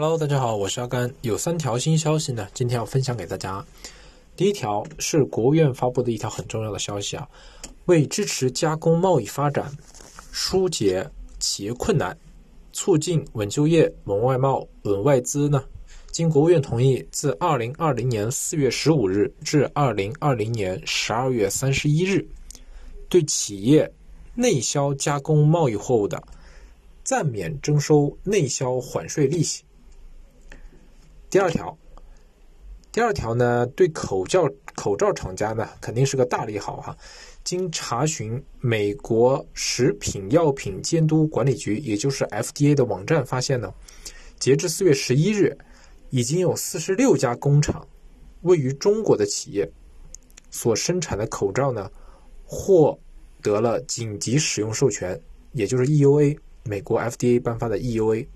Hello，大家好，我是阿甘。有三条新消息呢，今天要分享给大家。第一条是国务院发布的一条很重要的消息啊，为支持加工贸易发展，疏解企业困难，促进稳就业、稳外贸、稳外资呢，经国务院同意，自二零二零年四月十五日至二零二零年十二月三十一日，对企业内销加工贸易货物的暂免征收内销缓税利息。第二条，第二条呢，对口罩口罩厂家呢，肯定是个大利好哈。经查询，美国食品药品监督管理局，也就是 FDA 的网站发现呢，截至四月十一日，已经有四十六家工厂位于中国的企业所生产的口罩呢，获得了紧急使用授权，也就是 EUA，美国 FDA 颁发的 EUA，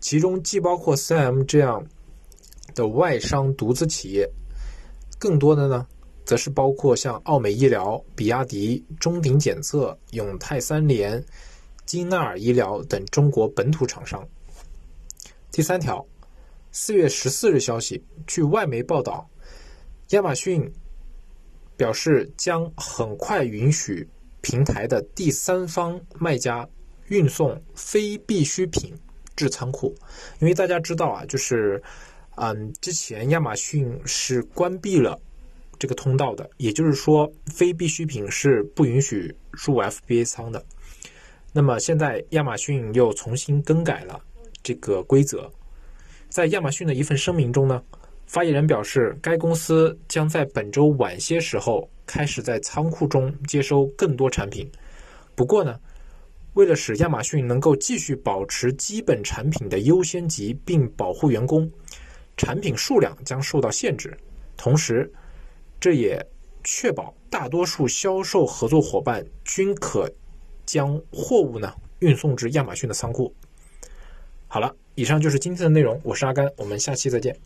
其中既包括 3M 这样。的外商独资企业，更多的呢，则是包括像奥美医疗、比亚迪、中鼎检测、永泰三联、金纳尔医疗等中国本土厂商。第三条，四月十四日消息，据外媒报道，亚马逊表示将很快允许平台的第三方卖家运送非必需品至仓库，因为大家知道啊，就是。嗯，之前亚马逊是关闭了这个通道的，也就是说，非必需品是不允许入 FBA 仓的。那么现在亚马逊又重新更改了这个规则，在亚马逊的一份声明中呢，发言人表示，该公司将在本周晚些时候开始在仓库中接收更多产品。不过呢，为了使亚马逊能够继续保持基本产品的优先级并保护员工。产品数量将受到限制，同时，这也确保大多数销售合作伙伴均可将货物呢运送至亚马逊的仓库。好了，以上就是今天的内容，我是阿甘，我们下期再见。